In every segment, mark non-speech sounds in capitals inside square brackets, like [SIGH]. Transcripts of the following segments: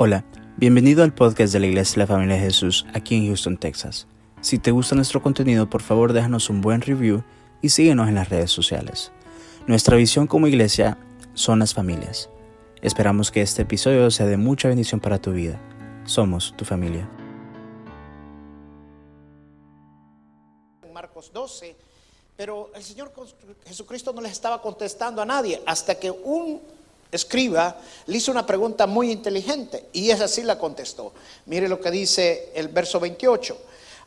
Hola, bienvenido al podcast de la Iglesia de la Familia de Jesús aquí en Houston, Texas. Si te gusta nuestro contenido, por favor déjanos un buen review y síguenos en las redes sociales. Nuestra visión como iglesia son las familias. Esperamos que este episodio sea de mucha bendición para tu vida. Somos tu familia. Marcos 12, pero el Señor Jesucristo no les estaba contestando a nadie hasta que un escriba le hizo una pregunta muy inteligente y es así la contestó. Mire lo que dice el verso 28.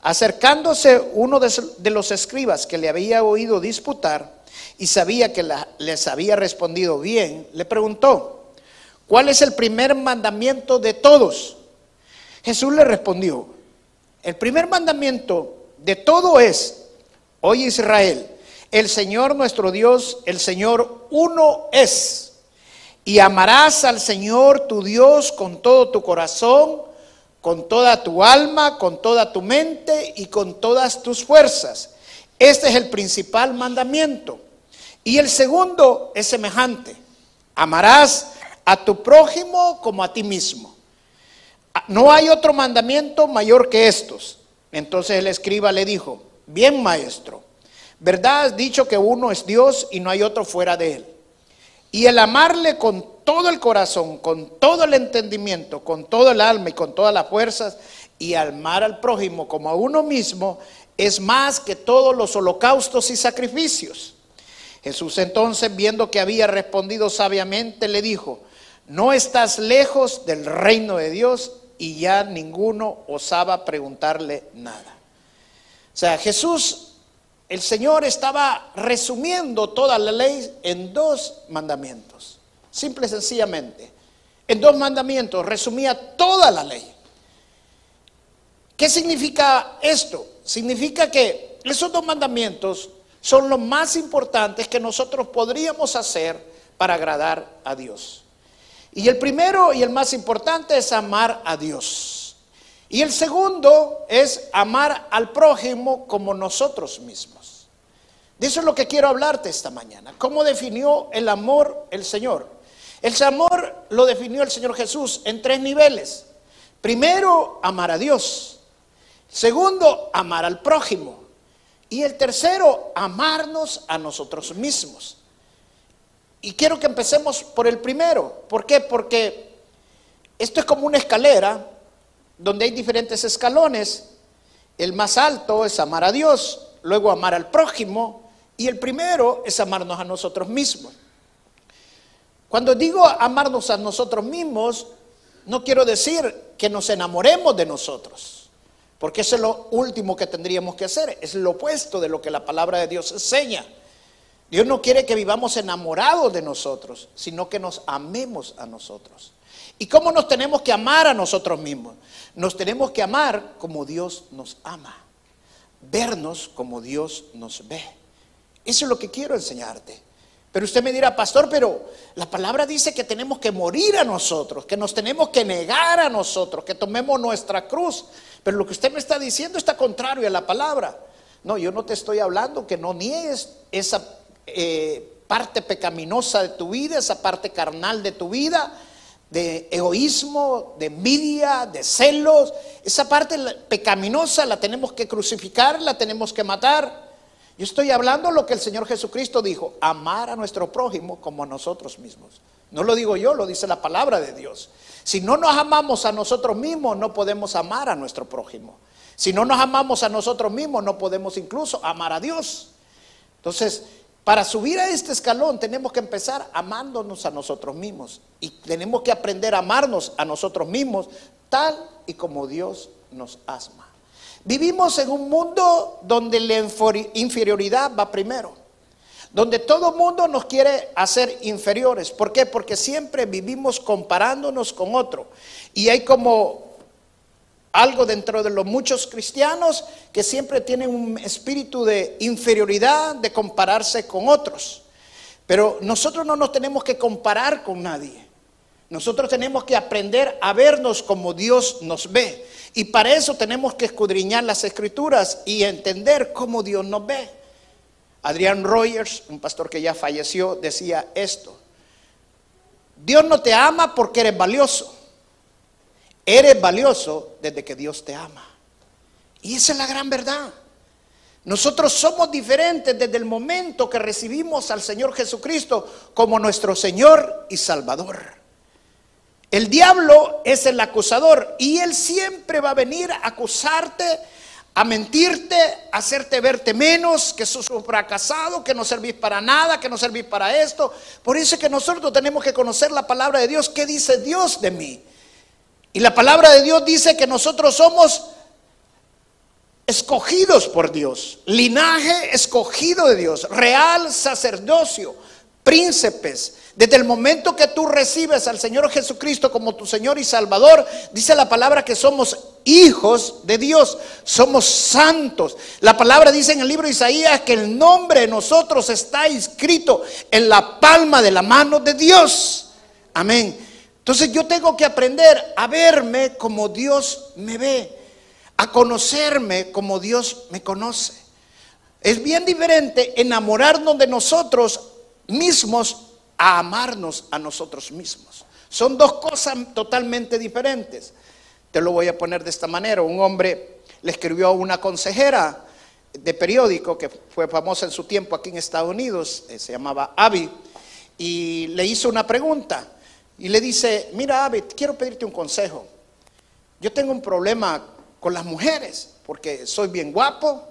Acercándose uno de los escribas que le había oído disputar y sabía que les había respondido bien, le preguntó, ¿cuál es el primer mandamiento de todos? Jesús le respondió, el primer mandamiento de todo es, oye Israel, el Señor nuestro Dios, el Señor uno es. Y amarás al Señor tu Dios con todo tu corazón, con toda tu alma, con toda tu mente y con todas tus fuerzas. Este es el principal mandamiento. Y el segundo es semejante. Amarás a tu prójimo como a ti mismo. No hay otro mandamiento mayor que estos. Entonces el escriba le dijo, bien maestro, ¿verdad has dicho que uno es Dios y no hay otro fuera de él? Y el amarle con todo el corazón, con todo el entendimiento, con todo el alma y con todas las fuerzas, y amar al prójimo como a uno mismo, es más que todos los holocaustos y sacrificios. Jesús entonces, viendo que había respondido sabiamente, le dijo, no estás lejos del reino de Dios y ya ninguno osaba preguntarle nada. O sea, Jesús el Señor estaba resumiendo toda la ley en dos mandamientos, simple y sencillamente. En dos mandamientos resumía toda la ley. ¿Qué significa esto? Significa que esos dos mandamientos son los más importantes que nosotros podríamos hacer para agradar a Dios. Y el primero y el más importante es amar a Dios. Y el segundo es amar al prójimo como nosotros mismos. De eso es lo que quiero hablarte esta mañana. ¿Cómo definió el amor el Señor? El amor lo definió el Señor Jesús en tres niveles. Primero, amar a Dios. Segundo, amar al prójimo. Y el tercero, amarnos a nosotros mismos. Y quiero que empecemos por el primero. ¿Por qué? Porque esto es como una escalera donde hay diferentes escalones. El más alto es amar a Dios, luego amar al prójimo y el primero es amarnos a nosotros mismos. Cuando digo amarnos a nosotros mismos, no quiero decir que nos enamoremos de nosotros, porque eso es lo último que tendríamos que hacer, es lo opuesto de lo que la palabra de Dios enseña. Dios no quiere que vivamos enamorados de nosotros, sino que nos amemos a nosotros. ¿Y cómo nos tenemos que amar a nosotros mismos? Nos tenemos que amar como Dios nos ama, vernos como Dios nos ve. Eso es lo que quiero enseñarte. Pero usted me dirá, pastor, pero la palabra dice que tenemos que morir a nosotros, que nos tenemos que negar a nosotros, que tomemos nuestra cruz. Pero lo que usted me está diciendo está contrario a la palabra. No, yo no te estoy hablando que no niegues esa eh, parte pecaminosa de tu vida, esa parte carnal de tu vida, de egoísmo, de envidia, de celos. Esa parte pecaminosa la tenemos que crucificar, la tenemos que matar. Yo estoy hablando lo que el Señor Jesucristo dijo, amar a nuestro prójimo como a nosotros mismos. No lo digo yo, lo dice la palabra de Dios. Si no nos amamos a nosotros mismos, no podemos amar a nuestro prójimo. Si no nos amamos a nosotros mismos, no podemos incluso amar a Dios. Entonces, para subir a este escalón tenemos que empezar amándonos a nosotros mismos y tenemos que aprender a amarnos a nosotros mismos tal y como Dios nos asma. Vivimos en un mundo donde la inferioridad va primero, donde todo mundo nos quiere hacer inferiores. ¿Por qué? Porque siempre vivimos comparándonos con otro. Y hay como algo dentro de los muchos cristianos que siempre tienen un espíritu de inferioridad, de compararse con otros. Pero nosotros no nos tenemos que comparar con nadie. Nosotros tenemos que aprender a vernos como Dios nos ve. Y para eso tenemos que escudriñar las escrituras y entender cómo Dios nos ve. Adrián Rogers, un pastor que ya falleció, decía esto. Dios no te ama porque eres valioso. Eres valioso desde que Dios te ama. Y esa es la gran verdad. Nosotros somos diferentes desde el momento que recibimos al Señor Jesucristo como nuestro Señor y Salvador. El diablo es el acusador y él siempre va a venir a acusarte, a mentirte, a hacerte verte menos, que sos un fracasado, que no servís para nada, que no servís para esto. Por eso es que nosotros tenemos que conocer la palabra de Dios. ¿Qué dice Dios de mí? Y la palabra de Dios dice que nosotros somos escogidos por Dios, linaje escogido de Dios, real sacerdocio, príncipes. Desde el momento que tú recibes al Señor Jesucristo como tu Señor y Salvador, dice la palabra que somos hijos de Dios, somos santos. La palabra dice en el libro de Isaías que el nombre de nosotros está inscrito en la palma de la mano de Dios. Amén. Entonces yo tengo que aprender a verme como Dios me ve a conocerme como Dios me conoce. Es bien diferente enamorarnos de nosotros mismos a amarnos a nosotros mismos. Son dos cosas totalmente diferentes. Te lo voy a poner de esta manera. Un hombre le escribió a una consejera de periódico que fue famosa en su tiempo aquí en Estados Unidos, eh, se llamaba Abby, y le hizo una pregunta. Y le dice, mira Abby, quiero pedirte un consejo. Yo tengo un problema con las mujeres, porque soy bien guapo,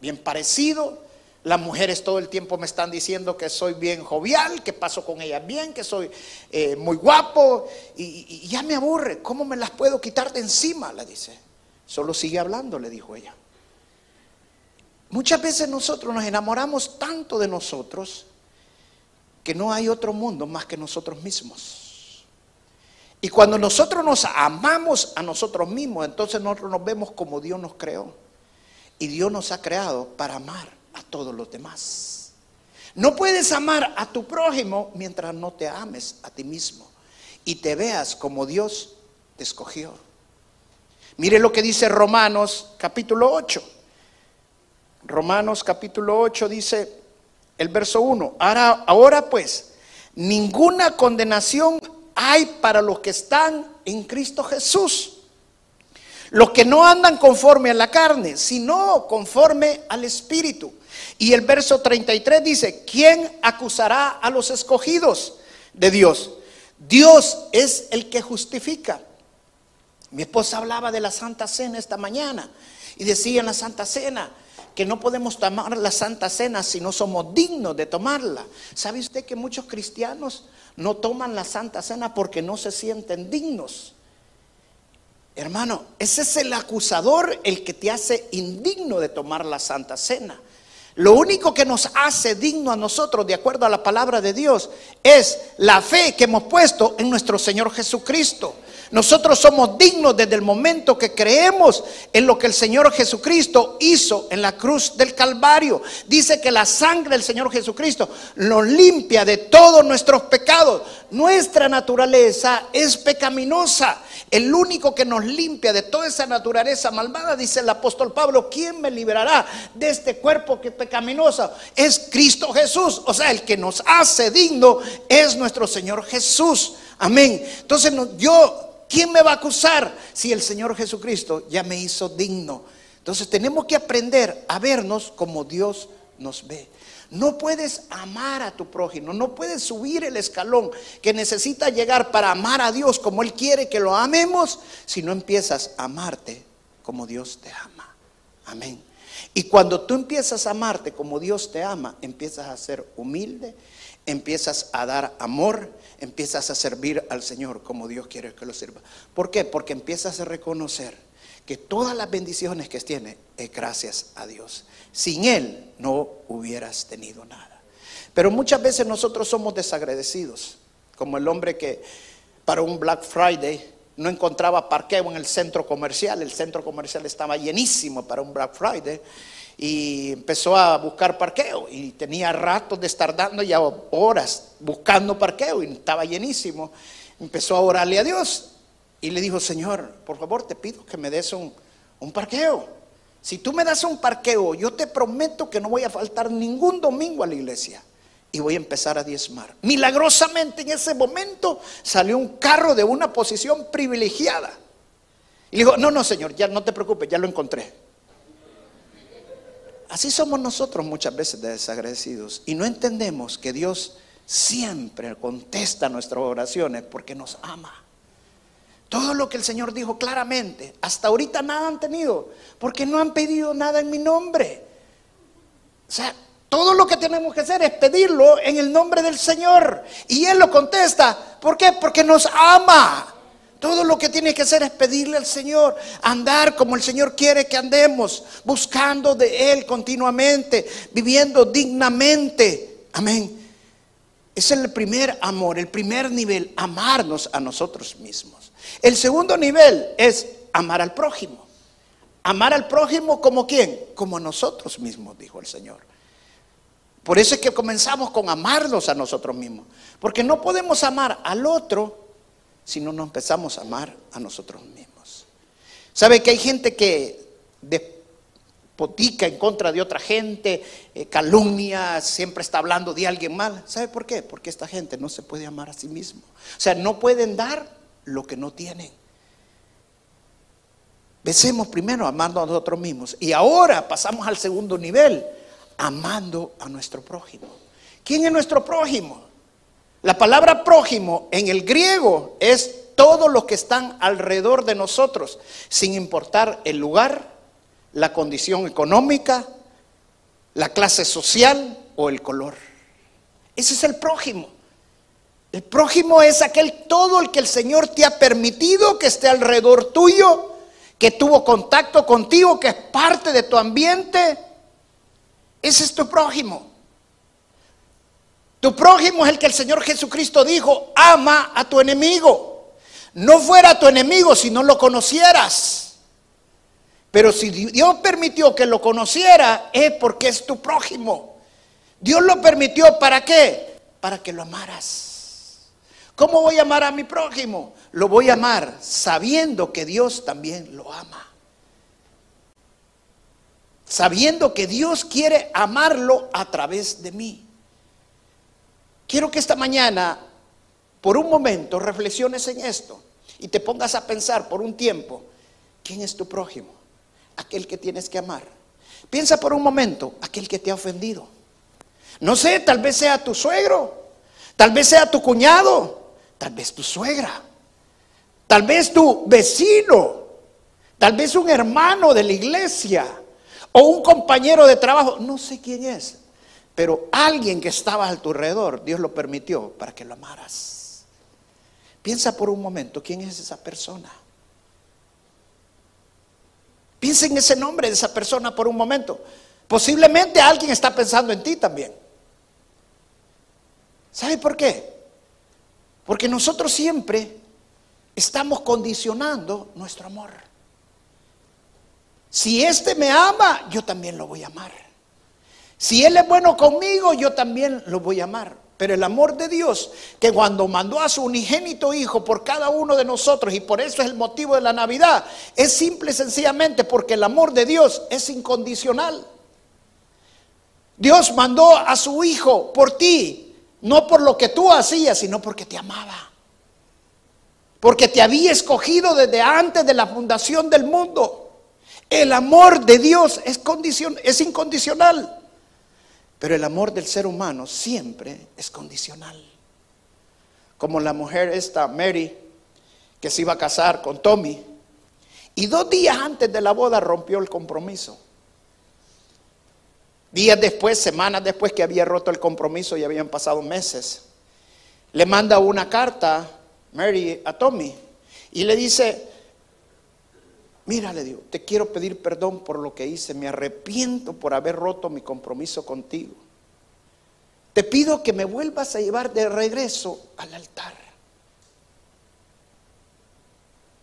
bien parecido. Las mujeres todo el tiempo me están diciendo que soy bien jovial, que paso con ellas bien, que soy eh, muy guapo, y, ya me aburre. ¿Cómo me las puedo quitar de encima? Le dice. Solo sigue hablando, le dijo ella. Muchas veces nosotros nos enamoramos tanto de nosotros que no hay otro mundo más que nosotros mismos. Y cuando nosotros nos amamos a nosotros mismos, entonces nosotros nos vemos como Dios nos creó. Y Dios nos ha creado para amar a todos los demás. No puedes amar a tu prójimo mientras no te ames a ti mismo y te veas como Dios te escogió. Mire lo que dice Romanos capítulo 8. Romanos capítulo 8 dice el verso 1. Ahora, ahora pues, ninguna condenación hay para los que están en Cristo Jesús. Los que no andan conforme a la carne, sino conforme al Espíritu. Y el verso 33 dice, ¿quién acusará a los escogidos de Dios? Dios es el que justifica. Mi esposa hablaba de la Santa Cena esta mañana y decía en la Santa Cena que no podemos tomar la Santa Cena si no somos dignos de tomarla. ¿Sabe usted que muchos cristianos no toman la Santa Cena porque no se sienten dignos. Hermano, ese es el acusador el que te hace indigno de tomar la Santa Cena. Lo único que nos hace digno a nosotros, de acuerdo a la palabra de Dios, es la fe que hemos puesto en nuestro Señor Jesucristo. Nosotros somos dignos desde el momento que creemos en lo que el Señor Jesucristo hizo en la cruz del Calvario. Dice que la sangre del Señor Jesucristo nos limpia de todos nuestros pecados. Nuestra naturaleza es pecaminosa. El único que nos limpia de toda esa naturaleza malvada, dice el apóstol Pablo, ¿quién me liberará de este cuerpo que es pecaminoso? Es Cristo Jesús. O sea, el que nos hace digno es nuestro Señor Jesús. Amén. Entonces yo ¿Quién me va a acusar si el Señor Jesucristo ya me hizo digno? Entonces tenemos que aprender a vernos como Dios nos ve. No puedes amar a tu prójimo, no puedes subir el escalón que necesita llegar para amar a Dios como Él quiere que lo amemos si no empiezas a amarte como Dios te ama. Amén. Y cuando tú empiezas a amarte como Dios te ama, empiezas a ser humilde, empiezas a dar amor, empiezas a servir al Señor como Dios quiere que lo sirva. ¿Por qué? Porque empiezas a reconocer que todas las bendiciones que tiene es gracias a Dios. Sin Él no hubieras tenido nada. Pero muchas veces nosotros somos desagradecidos, como el hombre que para un Black Friday no encontraba parqueo en el centro comercial, el centro comercial estaba llenísimo para un Black Friday y empezó a buscar parqueo y tenía ratos de estar dando ya horas buscando parqueo y estaba llenísimo. Empezó a orarle a Dios y le dijo, Señor, por favor te pido que me des un, un parqueo. Si tú me das un parqueo, yo te prometo que no voy a faltar ningún domingo a la iglesia y voy a empezar a diezmar. Milagrosamente en ese momento salió un carro de una posición privilegiada Y dijo, no, no, Señor, ya no te preocupes, ya lo encontré. Así somos nosotros muchas veces desagradecidos y no entendemos que Dios siempre contesta nuestras oraciones porque nos ama. Todo lo que el Señor dijo claramente, hasta ahorita nada han tenido, porque no han pedido nada en mi nombre. O sea, todo lo que tenemos que hacer es pedirlo en el nombre del Señor. Y Él lo contesta. ¿Por qué? Porque nos ama. Todo lo que tiene que hacer es pedirle al Señor, andar como el Señor quiere que andemos, buscando de Él continuamente, viviendo dignamente. Amén. Es el primer amor, el primer nivel, amarnos a nosotros mismos. El segundo nivel es amar al prójimo. Amar al prójimo como quién? Como nosotros mismos, dijo el Señor. Por eso es que comenzamos con amarnos a nosotros mismos. Porque no podemos amar al otro si no nos empezamos a amar a nosotros mismos. ¿Sabe que hay gente que despotica en contra de otra gente, eh, calumnia, siempre está hablando de alguien mal? ¿Sabe por qué? Porque esta gente no se puede amar a sí mismo. O sea, no pueden dar lo que no tienen. Besemos primero amando a nosotros mismos. Y ahora pasamos al segundo nivel amando a nuestro prójimo. ¿Quién es nuestro prójimo? La palabra prójimo en el griego es todos los que están alrededor de nosotros, sin importar el lugar, la condición económica, la clase social o el color. Ese es el prójimo. El prójimo es aquel todo el que el Señor te ha permitido que esté alrededor tuyo, que tuvo contacto contigo, que es parte de tu ambiente ese es tu prójimo. Tu prójimo es el que el Señor Jesucristo dijo, ama a tu enemigo. No fuera tu enemigo si no lo conocieras. Pero si Dios permitió que lo conociera, es porque es tu prójimo. Dios lo permitió para qué? Para que lo amaras. ¿Cómo voy a amar a mi prójimo? Lo voy a amar sabiendo que Dios también lo ama sabiendo que Dios quiere amarlo a través de mí. Quiero que esta mañana, por un momento, reflexiones en esto y te pongas a pensar por un tiempo, ¿quién es tu prójimo? Aquel que tienes que amar. Piensa por un momento, aquel que te ha ofendido. No sé, tal vez sea tu suegro, tal vez sea tu cuñado, tal vez tu suegra, tal vez tu vecino, tal vez un hermano de la iglesia o un compañero de trabajo, no sé quién es, pero alguien que estaba a tu alrededor, Dios lo permitió para que lo amaras. Piensa por un momento, ¿quién es esa persona? Piensa en ese nombre de esa persona por un momento. Posiblemente alguien está pensando en ti también. ¿Sabe por qué? Porque nosotros siempre estamos condicionando nuestro amor. Si éste me ama, yo también lo voy a amar. Si Él es bueno conmigo, yo también lo voy a amar. Pero el amor de Dios, que cuando mandó a su unigénito Hijo por cada uno de nosotros, y por eso es el motivo de la Navidad, es simple y sencillamente porque el amor de Dios es incondicional. Dios mandó a su Hijo por ti, no por lo que tú hacías, sino porque te amaba. Porque te había escogido desde antes de la fundación del mundo. El amor de Dios es, es incondicional, pero el amor del ser humano siempre es condicional. Como la mujer esta, Mary, que se iba a casar con Tommy, y dos días antes de la boda rompió el compromiso. Días después, semanas después que había roto el compromiso y habían pasado meses, le manda una carta Mary a Tommy y le dice, Mira, le digo, te quiero pedir perdón por lo que hice, me arrepiento por haber roto mi compromiso contigo. Te pido que me vuelvas a llevar de regreso al altar.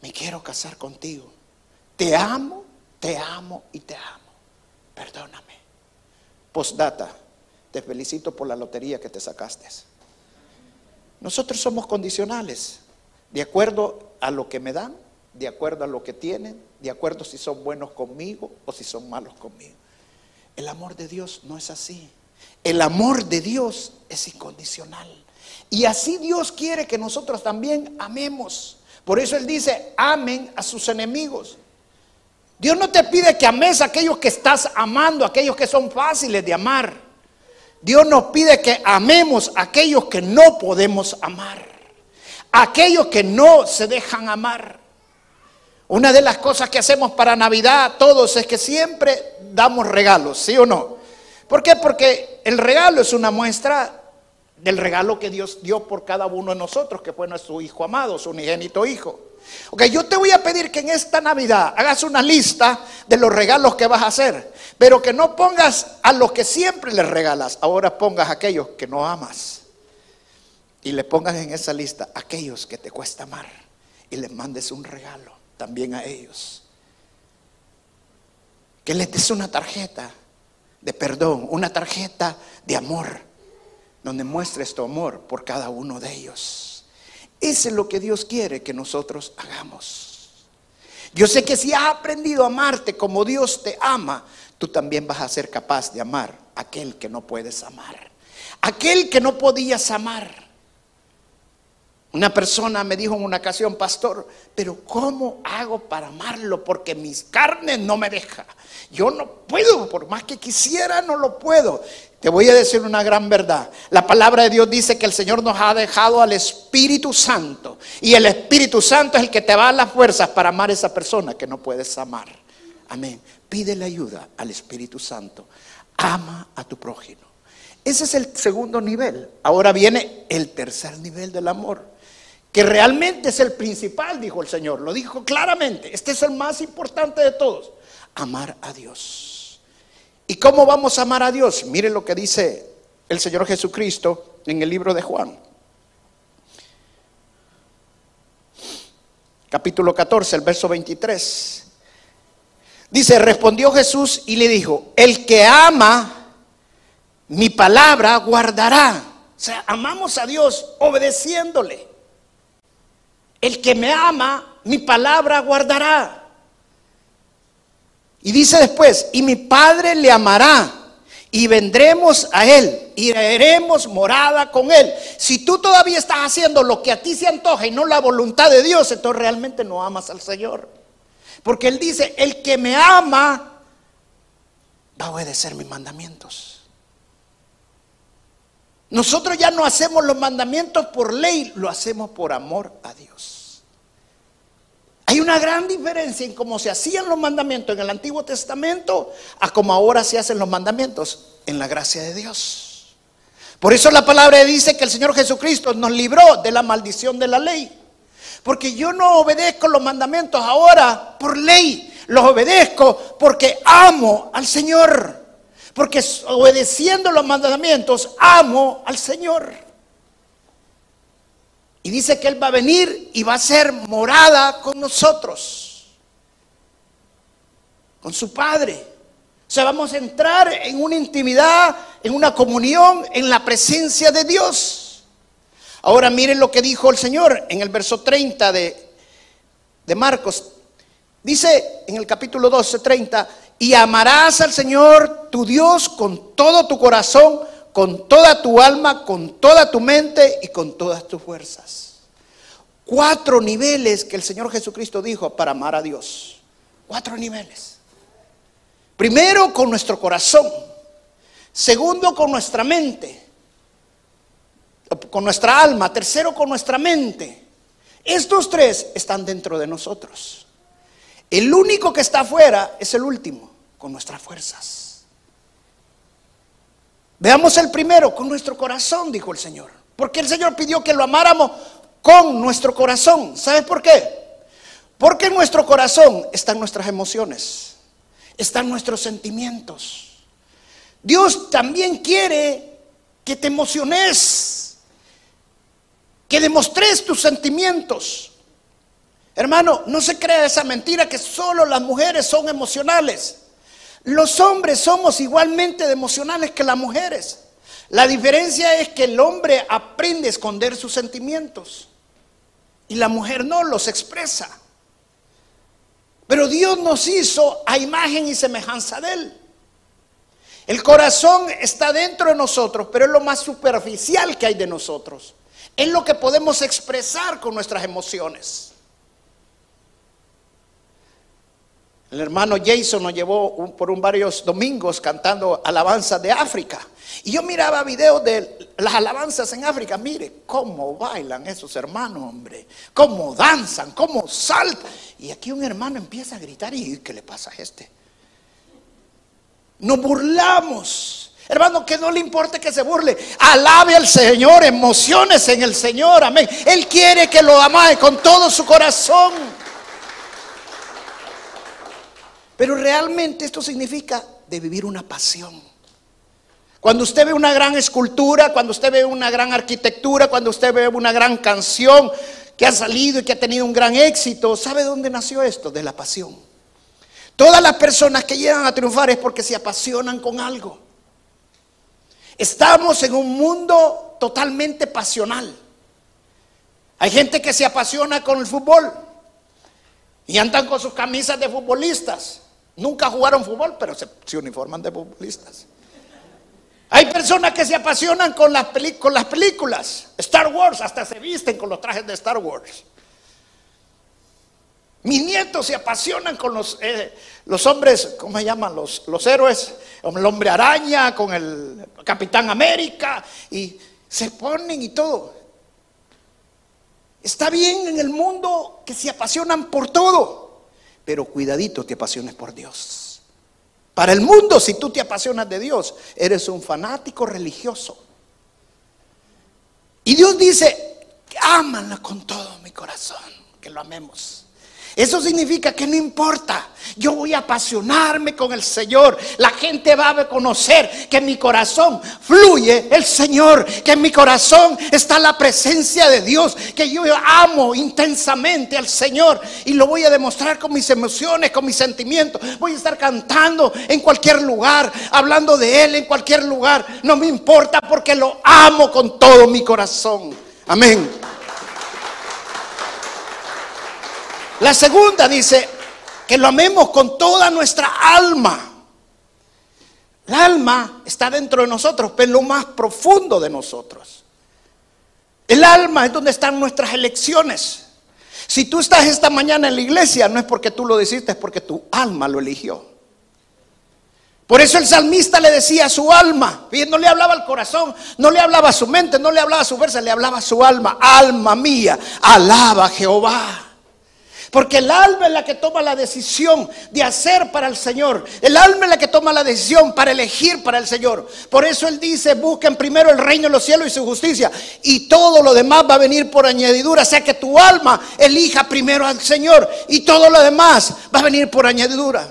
Me quiero casar contigo. Te amo, te amo y te amo. Perdóname. Postdata, te felicito por la lotería que te sacaste. Nosotros somos condicionales, de acuerdo a lo que me dan, de acuerdo a lo que tienen, de acuerdo si son buenos conmigo o si son malos conmigo. El amor de Dios no es así. El amor de Dios es incondicional. Y así Dios quiere que nosotros también amemos. Por eso Él dice, amen a sus enemigos. Dios no te pide que ames a aquellos que estás amando, aquellos que son fáciles de amar. Dios nos pide que amemos a aquellos que no podemos amar, aquellos que no se dejan amar. Una de las cosas que hacemos para Navidad todos es que siempre damos regalos, ¿sí o no? ¿Por qué? Porque el regalo es una muestra del regalo que Dios dio por cada uno de nosotros, que fue nuestro Hijo amado, su unigénito Hijo. Ok, yo te voy a pedir que en esta Navidad hagas una lista de los regalos que vas a hacer, pero que no pongas a los que siempre les regalas, ahora pongas a aquellos que no amas. Y le pongas en esa lista aquellos que te cuesta amar y les mandes un regalo también a ellos. Que les des una tarjeta de perdón, una tarjeta de amor, donde muestres tu amor por cada uno de ellos. Ese es lo que Dios quiere que nosotros hagamos. Yo sé que si has aprendido a amarte como Dios te ama, tú también vas a ser capaz de amar a aquel que no puedes amar. Aquel que no podías amar. Una persona me dijo en una ocasión, pastor, pero ¿cómo hago para amarlo? Porque mis carnes no me dejan. Yo no puedo, por más que quisiera, no lo puedo. Te voy a decir una gran verdad. La palabra de Dios dice que el Señor nos ha dejado al Espíritu Santo. Y el Espíritu Santo es el que te va a las fuerzas para amar a esa persona que no puedes amar. Amén. Pídele ayuda al Espíritu Santo. Ama a tu prójimo. Ese es el segundo nivel. Ahora viene el tercer nivel del amor que realmente es el principal, dijo el Señor, lo dijo claramente, este es el más importante de todos, amar a Dios. ¿Y cómo vamos a amar a Dios? Mire lo que dice el Señor Jesucristo en el libro de Juan. Capítulo 14, el verso 23. Dice, respondió Jesús y le dijo, el que ama mi palabra guardará. O sea, amamos a Dios obedeciéndole. El que me ama, mi palabra guardará. Y dice después, y mi Padre le amará, y vendremos a Él, y haremos morada con Él. Si tú todavía estás haciendo lo que a ti se antoja y no la voluntad de Dios, entonces realmente no amas al Señor. Porque Él dice, el que me ama va a obedecer mis mandamientos. Nosotros ya no hacemos los mandamientos por ley, lo hacemos por amor a Dios. Hay una gran diferencia en cómo se hacían los mandamientos en el Antiguo Testamento a cómo ahora se hacen los mandamientos en la gracia de Dios. Por eso la palabra dice que el Señor Jesucristo nos libró de la maldición de la ley. Porque yo no obedezco los mandamientos ahora por ley, los obedezco porque amo al Señor. Porque obedeciendo los mandamientos amo al Señor. Y dice que Él va a venir y va a ser morada con nosotros, con su Padre. O sea, vamos a entrar en una intimidad, en una comunión, en la presencia de Dios. Ahora miren lo que dijo el Señor en el verso 30 de, de Marcos. Dice en el capítulo 12, 30, y amarás al Señor tu Dios con todo tu corazón, con toda tu alma, con toda tu mente y con todas tus fuerzas. Cuatro niveles que el Señor Jesucristo dijo para amar a Dios. Cuatro niveles. Primero con nuestro corazón. Segundo con nuestra mente. Con nuestra alma. Tercero con nuestra mente. Estos tres están dentro de nosotros. El único que está afuera es el último con nuestras fuerzas. Veamos el primero, con nuestro corazón, dijo el Señor. Porque el Señor pidió que lo amáramos con nuestro corazón. ¿Sabes por qué? Porque en nuestro corazón están nuestras emociones, están nuestros sentimientos. Dios también quiere que te emociones, que demostres tus sentimientos. Hermano, no se crea esa mentira que solo las mujeres son emocionales. Los hombres somos igualmente emocionales que las mujeres. La diferencia es que el hombre aprende a esconder sus sentimientos y la mujer no los expresa. Pero Dios nos hizo a imagen y semejanza de Él. El corazón está dentro de nosotros, pero es lo más superficial que hay de nosotros. Es lo que podemos expresar con nuestras emociones. El hermano Jason nos llevó por un varios domingos cantando alabanzas de África. Y yo miraba videos de las alabanzas en África. Mire cómo bailan esos hermanos, hombre. Cómo danzan, cómo saltan. Y aquí un hermano empieza a gritar y ¿qué le pasa a este? Nos burlamos. Hermano, que no le importe que se burle. Alabe al Señor, emociones en el Señor. Amén. Él quiere que lo amae con todo su corazón. Pero realmente esto significa de vivir una pasión. Cuando usted ve una gran escultura, cuando usted ve una gran arquitectura, cuando usted ve una gran canción que ha salido y que ha tenido un gran éxito, ¿sabe dónde nació esto? De la pasión. Todas las personas que llegan a triunfar es porque se apasionan con algo. Estamos en un mundo totalmente pasional. Hay gente que se apasiona con el fútbol y andan con sus camisas de futbolistas. Nunca jugaron fútbol, pero se, uniforman de futbolistas. Hay personas que se apasionan con las, películas. Star Wars, hasta se visten con los trajes de Star Wars. Mis nietos se apasionan con los, eh, hombres, ¿cómo se llaman? Los, los héroes, el hombre araña, con el Capitán América, y se ponen y todo. Está bien en el mundo que se apasionan por todo, pero cuidadito te apasiones por Dios. Para el mundo, si tú te apasionas de Dios, eres un fanático religioso. Y Dios dice, ámala con todo mi corazón, que lo amemos. Eso significa que no importa, yo voy a apasionarme con el Señor. La gente va a conocer que en mi corazón fluye el Señor, que en mi corazón está la presencia de Dios, que yo amo intensamente al Señor y lo voy a demostrar con mis emociones, con mis sentimientos. Voy a estar cantando en cualquier lugar, hablando de Él en cualquier lugar. No me importa porque lo amo con todo mi corazón. Amén. La segunda dice que lo amemos con toda nuestra alma. El alma está dentro de nosotros, pero en lo más profundo de nosotros. El alma es donde están nuestras elecciones. Si tú estás esta mañana en la iglesia, no es porque tú lo decidiste, es porque tu alma lo eligió. Por eso el salmista le decía a su alma, no le hablaba al corazón, no le hablaba a su mente, no le hablaba a su versa, le hablaba a su alma. Alma mía, alaba a Jehová. Porque el alma es la que toma la decisión de hacer para el Señor. El alma es la que toma la decisión para elegir para el Señor. Por eso Él dice, busquen primero el reino de los cielos y su justicia. Y todo lo demás va a venir por añadidura. O sea que tu alma elija primero al Señor. Y todo lo demás va a venir por añadidura.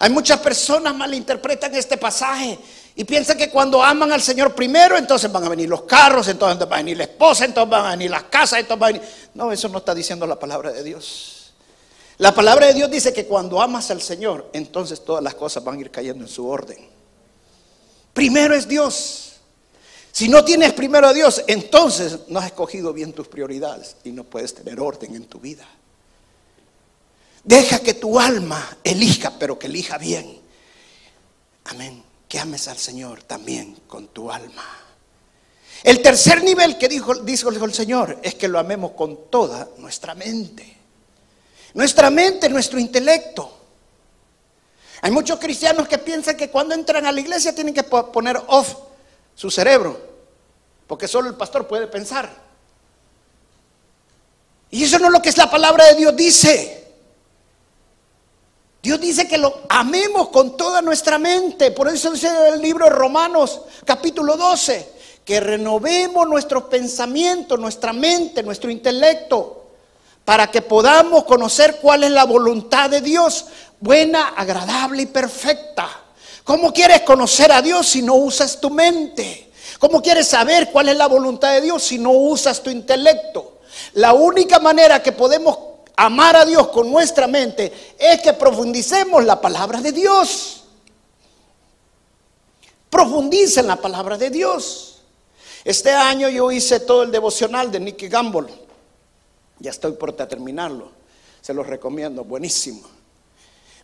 Hay muchas personas malinterpretan este pasaje y piensan que cuando aman al Señor primero, entonces van a venir los carros, entonces va a venir la esposa, entonces van a venir las casas, entonces va a venir... No, eso no está diciendo la palabra de Dios. La palabra de Dios dice que cuando amas al Señor, entonces todas las cosas van a ir cayendo en su orden. Primero es Dios. Si no tienes primero a Dios, entonces no has escogido bien tus prioridades y no puedes tener orden en tu vida. Deja que tu alma elija, pero que elija bien. Amén que ames al Señor también con tu alma. El tercer nivel que dijo, dijo, el Señor es que lo amemos con toda nuestra mente. Nuestra mente, nuestro intelecto. Hay muchos cristianos que piensan que cuando entran a la iglesia tienen que poner off su cerebro, porque solo el pastor puede pensar. Y eso no es lo que es la palabra de Dios dice. Dios dice que lo amemos con toda nuestra mente. Por eso dice el libro de Romanos capítulo 12, que renovemos nuestros pensamientos, nuestra mente, nuestro intelecto, para que podamos conocer cuál es la voluntad de Dios, buena, agradable y perfecta. ¿Cómo quieres conocer a Dios si no usas tu mente? ¿Cómo quieres saber cuál es la voluntad de Dios si no usas tu intelecto? La única manera que podemos amar a Dios con nuestra mente es que profundicemos la palabra de Dios. Profundicen la palabra de Dios. Este año yo hice todo el devocional de Nicky Gamble. Ya estoy por terminarlo. Se los recomiendo, buenísimo.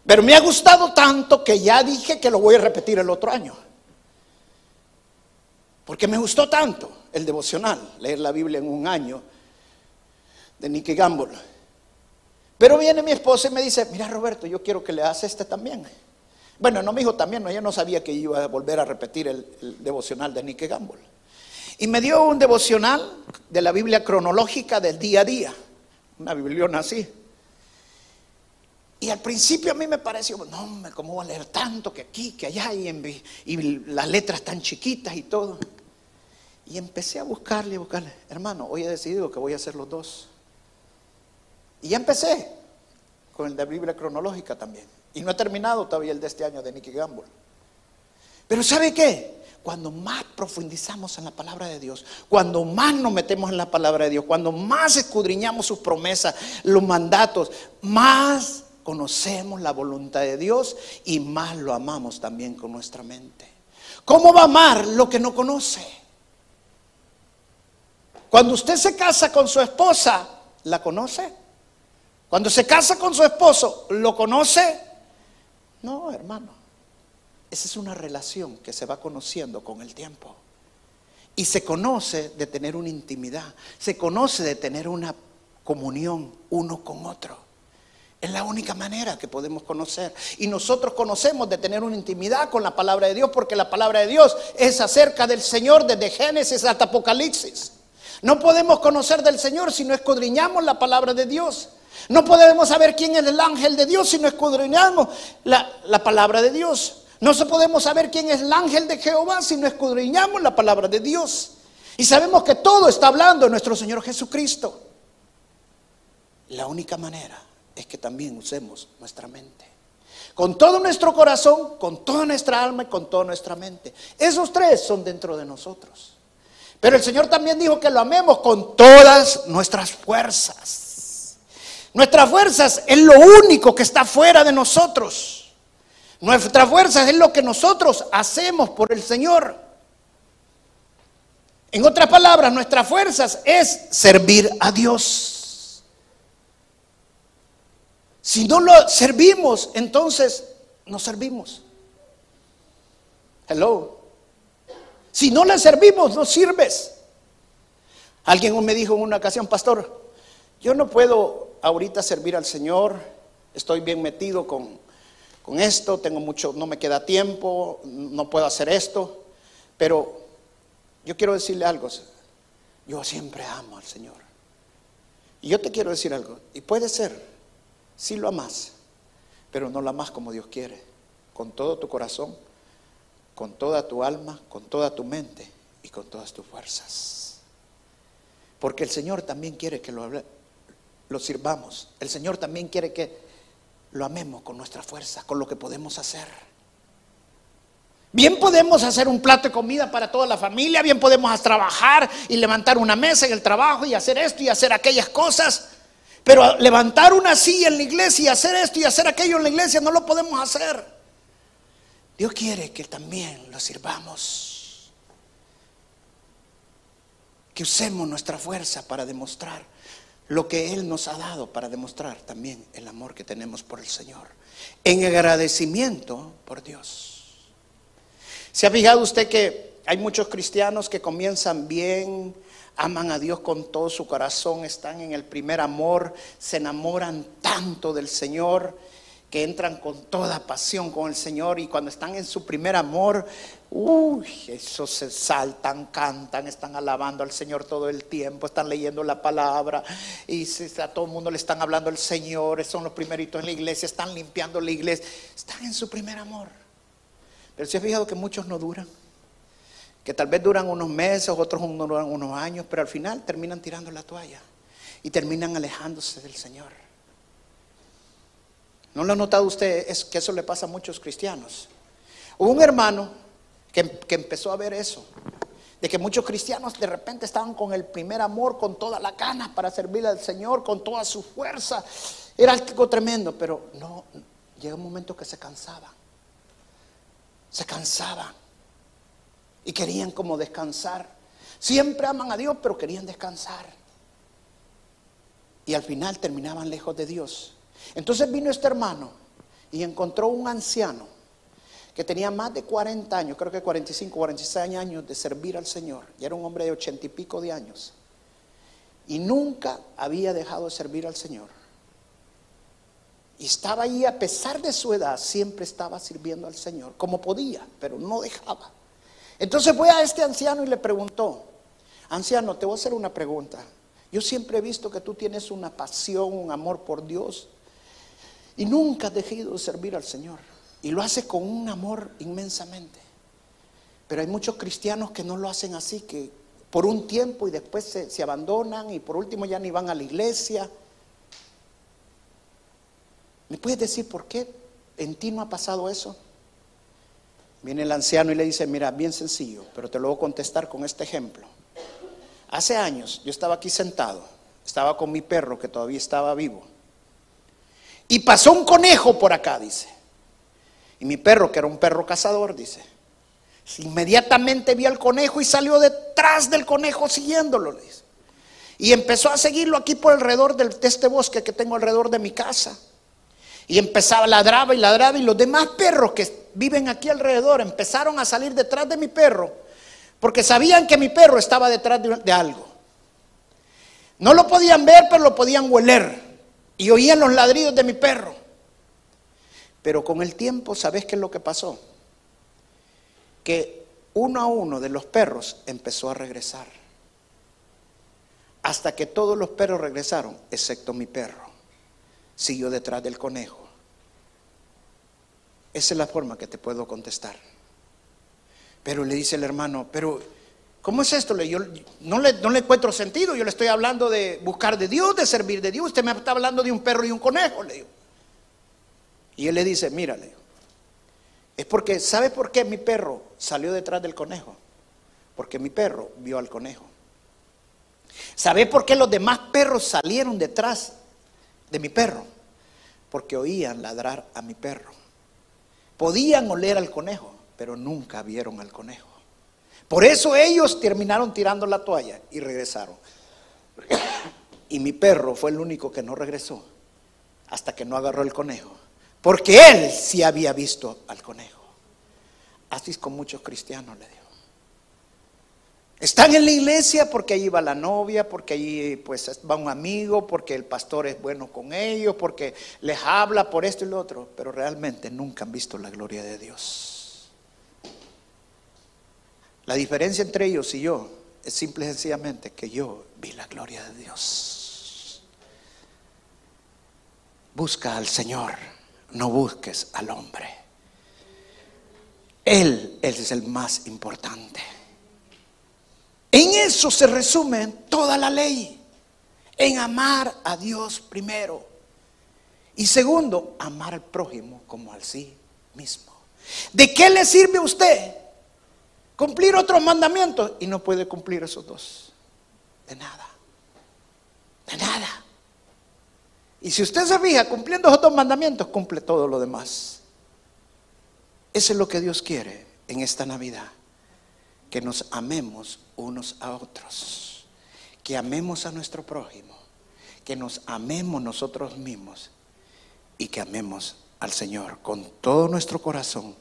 Pero me ha gustado tanto que ya dije que lo voy a repetir el otro año. Porque me gustó tanto el devocional, leer la Biblia en un año de Nicky Gamble. Pero viene mi esposa y me dice, mira Roberto, yo quiero que le hagas este también. Bueno, no me dijo también, no, ella no sabía que iba a volver a repetir el, devocional de Nicky Gamble. Y me dio un devocional de la Biblia cronológica del día a día, una bibliona así. Y al principio a mí me pareció, no, ¿cómo voy a leer tanto que aquí, que allá, y, y las letras tan chiquitas y todo? Y empecé a buscarle, a buscarle. Hermano, hoy he decidido que voy a hacer los dos. Y ya empecé con el de Biblia cronológica también. Y no he terminado todavía el de este año de Nicky Gamble. Pero ¿sabe qué? Cuando más profundizamos en la palabra de Dios, cuando más nos metemos en la palabra de Dios, cuando más escudriñamos sus promesas, los mandatos, más conocemos la voluntad de Dios y más lo amamos también con nuestra mente. ¿Cómo va a amar lo que no conoce? Cuando usted se casa con su esposa, ¿la conoce? Cuando se casa con su esposo, ¿lo conoce? No, hermano. Esa es una relación que se va conociendo con el tiempo. Y se conoce de tener una intimidad, se conoce de tener una comunión uno con otro. Es la única manera que podemos conocer. Y nosotros conocemos de tener una intimidad con la palabra de Dios, porque la palabra de Dios es acerca del Señor desde Génesis hasta Apocalipsis. No podemos conocer del Señor si no escudriñamos la palabra de Dios. No podemos saber quién es el ángel de Dios si no escudriñamos la, la palabra de Dios. No podemos saber quién es el ángel de Jehová si no escudriñamos la palabra de Dios. Y sabemos que todo está hablando nuestro Señor Jesucristo. La única manera es que también usemos nuestra mente. Con todo nuestro corazón, con toda nuestra alma y con toda nuestra mente. Esos tres son dentro de nosotros. Pero el Señor también dijo que lo amemos con todas nuestras fuerzas. Nuestras fuerzas es lo único que está fuera de nosotros. Nuestras fuerzas es lo que nosotros hacemos por el Señor. En otras palabras, nuestras fuerzas es servir a Dios. Si no lo servimos, entonces no servimos. Hello. Si no le servimos, no sirves. Alguien me dijo en una ocasión, pastor, yo no puedo ahorita servir al Señor, estoy bien metido con, con esto, tengo mucho, no me queda tiempo, no puedo hacer esto, pero yo quiero decirle algo, yo siempre amo al Señor. Y yo te quiero decir algo, y puede ser, si lo amas, pero no lo amas como Dios quiere, con todo tu corazón, con toda tu alma, con toda tu mente y con todas tus fuerzas. Porque el Señor también quiere que lo, lo sirvamos. El Señor también quiere que lo amemos con nuestra fuerza, con lo que podemos hacer. Bien podemos hacer un plato de comida para toda la familia, bien podemos trabajar y levantar una mesa en el trabajo y hacer esto y hacer aquellas cosas. Pero levantar una silla en la iglesia y hacer esto y hacer aquello en la iglesia no lo podemos hacer. Dios quiere que también lo sirvamos. Que usemos nuestra fuerza para demostrar lo que Él nos ha dado para demostrar también el amor que tenemos por el Señor. En agradecimiento por Dios. ¿Se ha fijado usted que hay muchos cristianos que comienzan bien, aman a Dios con todo su corazón, están en el primer amor, se enamoran tanto del Señor? Que entran con toda pasión con el Señor y cuando están en su primer amor, uy, esos se saltan, cantan, están alabando al Señor todo el tiempo, están leyendo la palabra y a todo el mundo le están hablando al Señor, son los primeritos en la iglesia, están limpiando la iglesia, están en su primer amor. Pero se ha fijado que muchos no duran, que tal vez duran unos meses, otros duran unos años, pero al final terminan tirando la toalla y terminan alejándose del Señor. ¿No lo ha notado usted? Es que eso le pasa a muchos cristianos. Hubo un hermano que, que empezó a ver eso, de que muchos cristianos de repente estaban con el primer amor, con toda la gana para servirle al Señor, con toda su fuerza. Era algo tremendo, pero no, llega un momento que se cansaban. Se cansaban y querían como descansar. Siempre aman a Dios, pero querían descansar. Y al final terminaban lejos de Dios. Entonces vino este hermano y encontró un anciano que tenía más de 40 años, creo que 45, 46 años de servir al Señor. Y era un hombre de ochenta y pico de años. Y nunca había dejado de servir al Señor. Y estaba ahí a pesar de su edad, siempre estaba sirviendo al Señor, como podía, pero no dejaba. Entonces fue a este anciano y le preguntó, anciano, te voy a hacer una pregunta. Yo siempre he visto que tú tienes una pasión, un amor por Dios y nunca has dejado de servir al Señor. Y lo hace con un amor inmensamente. Pero hay muchos cristianos que no lo hacen así, que por un tiempo y después se, se abandonan y por último ya ni van a la iglesia. ¿Me puedes decir por qué en ti no ha pasado eso? Viene el anciano y le dice, mira, bien sencillo, pero te lo voy a contestar con este ejemplo. Hace años yo estaba aquí sentado, estaba con mi perro que todavía estaba vivo. Y pasó un conejo por acá, dice. Y mi perro, que era un perro cazador, dice. Inmediatamente vio al conejo y salió detrás del conejo siguiéndolo, dice. Y empezó a seguirlo aquí por alrededor de este bosque que tengo alrededor de mi casa. Y empezaba, ladraba y ladraba y los demás perros que viven aquí alrededor empezaron a salir detrás de mi perro porque sabían que mi perro estaba detrás de, de algo. No lo podían ver, pero lo podían hueler y oían los ladridos de mi perro. Pero con el tiempo, ¿sabes qué es lo que pasó? Que uno a uno de los perros empezó a regresar. Hasta que todos los perros regresaron, excepto mi perro siguió detrás del conejo. Esa es la forma que te puedo contestar. Pero le dice el hermano, pero ¿cómo es esto? No le, no le encuentro sentido, yo le estoy hablando de buscar de Dios, de servir de Dios, usted me está hablando de un perro y un conejo, le digo. Y él le dice, mírale, es porque, ¿sabe por qué mi perro salió detrás del conejo? Porque mi perro vio al conejo. ¿Sabe por qué los demás perros salieron detrás de mi perro, porque oían ladrar a mi perro. Podían oler al conejo, pero nunca vieron al conejo. Por eso ellos terminaron tirando la toalla y regresaron. [COUGHS] Y mi perro fue el único que no regresó hasta que no agarró el conejo, porque él sí había visto al conejo. Así es con muchos cristianos, le digo. Están en la iglesia porque allí va la novia, porque allí pues va un amigo, porque el pastor es bueno con ellos, porque les habla por esto y lo otro, pero realmente nunca han visto la gloria de Dios. La diferencia entre ellos y yo es simple y sencillamente que yo vi la gloria de Dios. Busca al Señor, no busques al hombre. Él, es el más importante. En eso se resume toda la ley, en amar a Dios primero. Y segundo, amar al prójimo como al sí mismo. ¿De qué le sirve a usted cumplir otros mandamientos y no puede cumplir esos dos? De nada. De nada. Y si usted se fija, cumpliendo esos dos mandamientos, cumple todo lo demás. Eso es lo que Dios quiere en esta Navidad. Que nos amemos unos a otros, que amemos a nuestro prójimo, que nos amemos nosotros mismos y que amemos al Señor con todo nuestro corazón,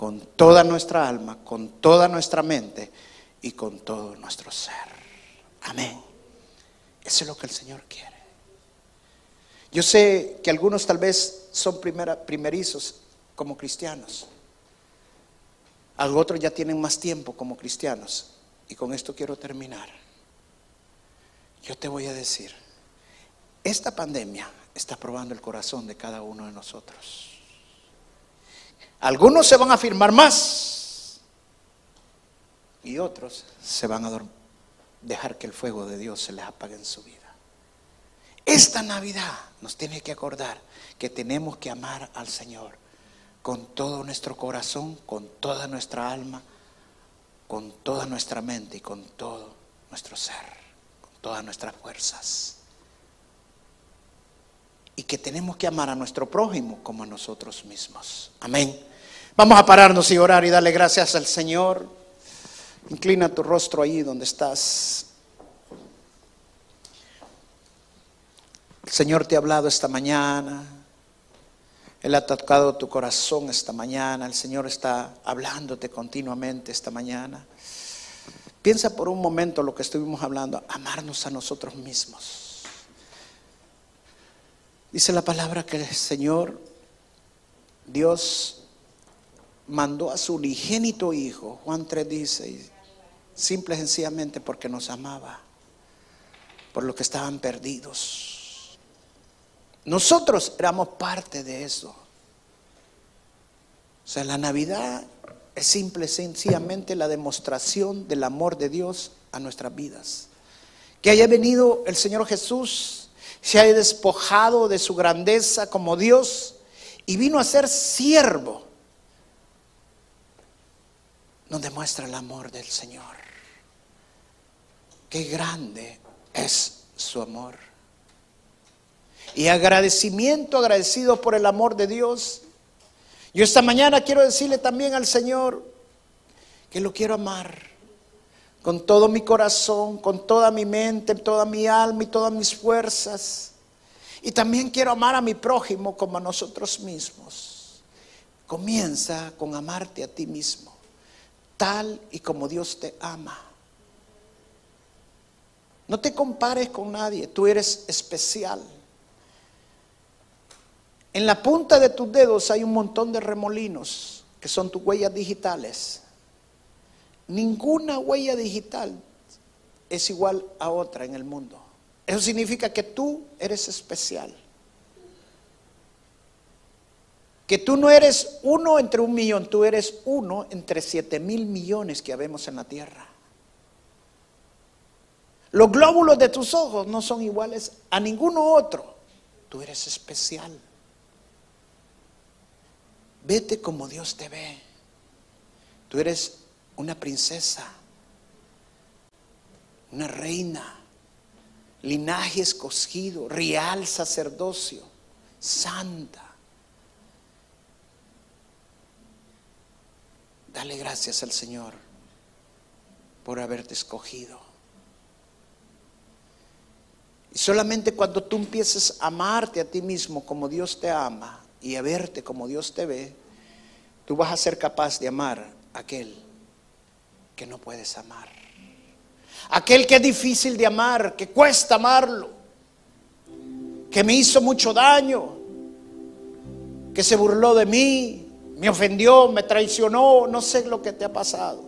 con toda nuestra alma, con toda nuestra mente y con todo nuestro ser. Amén. Eso es lo que el Señor quiere. Yo sé que algunos tal vez son primerizos como cristianos. Algunos otros ya tienen más tiempo como cristianos. Y con esto quiero terminar. Yo te voy a decir, esta pandemia está probando el corazón de cada uno de nosotros. Algunos se van a afirmar más y otros se van a dejar que el fuego de Dios se les apague en su vida. Esta Navidad nos tiene que acordar que tenemos que amar al Señor con todo nuestro corazón, con toda nuestra alma, con toda nuestra mente y con todo nuestro ser, con todas nuestras fuerzas. Y que tenemos que amar a nuestro prójimo como a nosotros mismos. Amén. Vamos a pararnos y orar y darle gracias al Señor. Inclina tu rostro ahí donde estás. El Señor te ha hablado esta mañana. Él ha tocado tu corazón esta mañana. El Señor está hablándote continuamente esta mañana. Piensa por un momento lo que estuvimos hablando, amarnos a nosotros mismos. Dice la palabra que el Señor, Dios, mandó a su unigénito Hijo, Juan 3 dice, simple y sencillamente porque nos amaba, por lo que estaban perdidos. Nosotros éramos parte de eso. O sea, la Navidad es simple y sencillamente la demostración del amor de Dios a nuestras vidas. Que haya venido el Señor Jesús, se haya despojado de su grandeza como Dios y vino a ser siervo. Nos demuestra el amor del Señor. Qué grande es su amor. Y agradecimiento, agradecido por el amor de Dios. Yo esta mañana quiero decirle también al Señor que lo quiero amar con todo mi corazón, con toda mi mente, toda mi alma y todas mis fuerzas. Y también quiero amar a mi prójimo como a nosotros mismos. Comienza con amarte a ti mismo, tal y como Dios te ama. No te compares con nadie, tú eres especial. En la punta de tus dedos hay un montón de remolinos que son tus huellas digitales. Ninguna huella digital es igual a otra en el mundo. Eso significa que tú eres especial. Que tú no eres uno entre un millón, tú eres uno entre siete mil millones que habemos en la tierra. Los glóbulos de tus ojos no son iguales a ninguno otro. Tú eres especial. Vete como Dios te ve. Tú eres una princesa, una reina, linaje escogido, real sacerdocio, santa. Dale gracias al Señor por haberte escogido. Y solamente cuando tú empieces a amarte a ti mismo como Dios te ama y a verte como Dios te ve, tú vas a ser capaz de amar a aquel que no puedes amar. Aquel que es difícil de amar, que cuesta amarlo, que me hizo mucho daño, que se burló de mí, me ofendió, me traicionó, no sé lo que te ha pasado.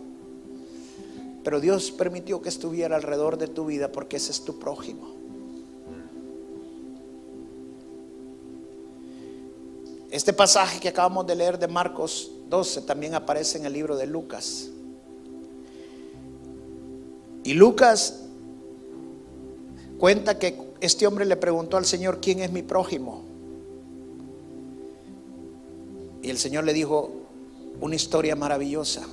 Pero Dios permitió que estuviera alrededor de tu vida porque ese es tu prójimo. Este pasaje que acabamos de leer de Marcos 12 también aparece en el libro de Lucas. Y Lucas cuenta que este hombre le preguntó al Señor, ¿quién es mi prójimo? Y el Señor le dijo una historia maravillosa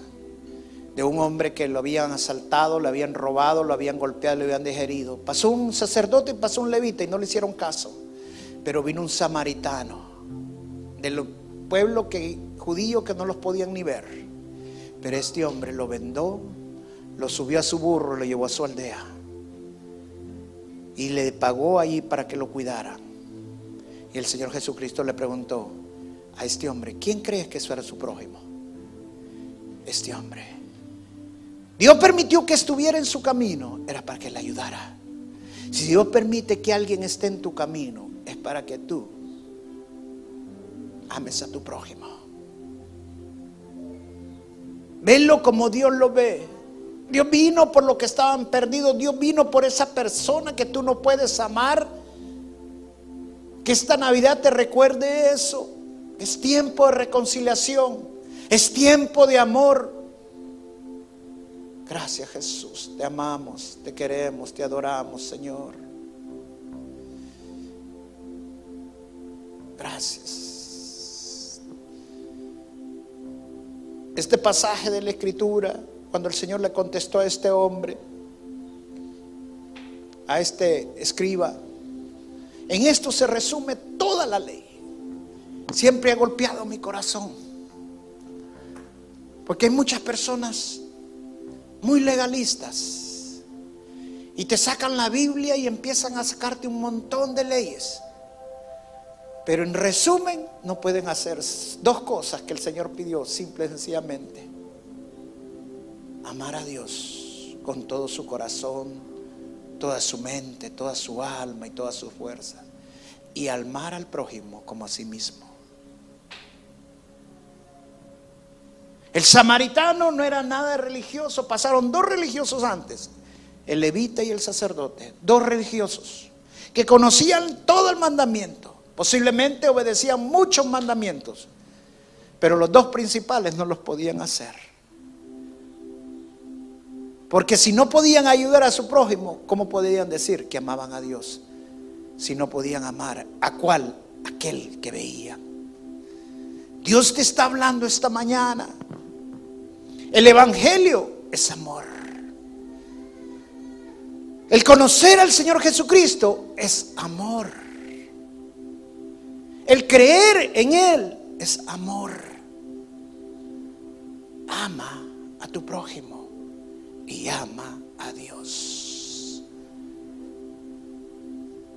de un hombre que lo habían asaltado, lo habían robado, lo habían golpeado, lo habían dejerido. Pasó un sacerdote pasó un levita y no le hicieron caso. Pero vino un samaritano del pueblo que, judío que no los podían ni ver. Pero este hombre lo vendó lo subió a su burro, lo llevó a su aldea y le pagó ahí para que lo cuidara. Y el Señor Jesucristo le preguntó a este hombre, ¿quién crees que eso era su prójimo? Este hombre. Dios permitió que estuviera en su camino, era para que le ayudara. Si Dios permite que alguien esté en tu camino, es para que tú ames a tu prójimo. Venlo como Dios lo ve. Dios vino por lo que estaban perdidos. Dios vino por esa persona que tú no puedes amar. Que esta Navidad te recuerde eso. Es tiempo de reconciliación. Es tiempo de amor. Gracias Jesús. Te amamos, te queremos, te adoramos, Señor. Gracias. Este pasaje de la Escritura cuando el Señor le contestó a este hombre, a este escriba, en esto se resume toda la ley. Siempre ha golpeado mi corazón. Porque hay muchas personas muy legalistas y te sacan la Biblia y empiezan a sacarte un montón de leyes. Pero en resumen, no pueden hacer dos cosas que el Señor pidió, simple y sencillamente amar a Dios con todo su corazón, toda su mente, toda su alma y toda su fuerza. y amar al prójimo como a sí mismo. El samaritano no era nada religioso, pasaron dos religiosos antes, el levita y el sacerdote, dos religiosos que conocían todo el mandamiento, posiblemente obedecían muchos mandamientos, pero los dos principales no los podían hacer. Porque si no podían ayudar a su prójimo, ¿cómo podían decir que amaban a Dios? Si no podían amar a cuál? Aquel que veía. Dios te está hablando esta mañana. El Evangelio es amor. El conocer al Señor Jesucristo es amor. El creer en Él es amor. Ama a tu prójimo y ama a Dios.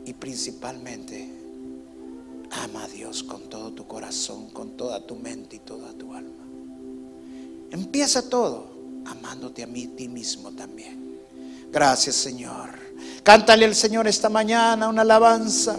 Y principalmente, ama a Dios con todo tu corazón, con toda tu mente y toda tu alma. Empieza todo amándote a mí, ti mismo también. Gracias Señor. Cántale al Señor esta mañana una alabanza.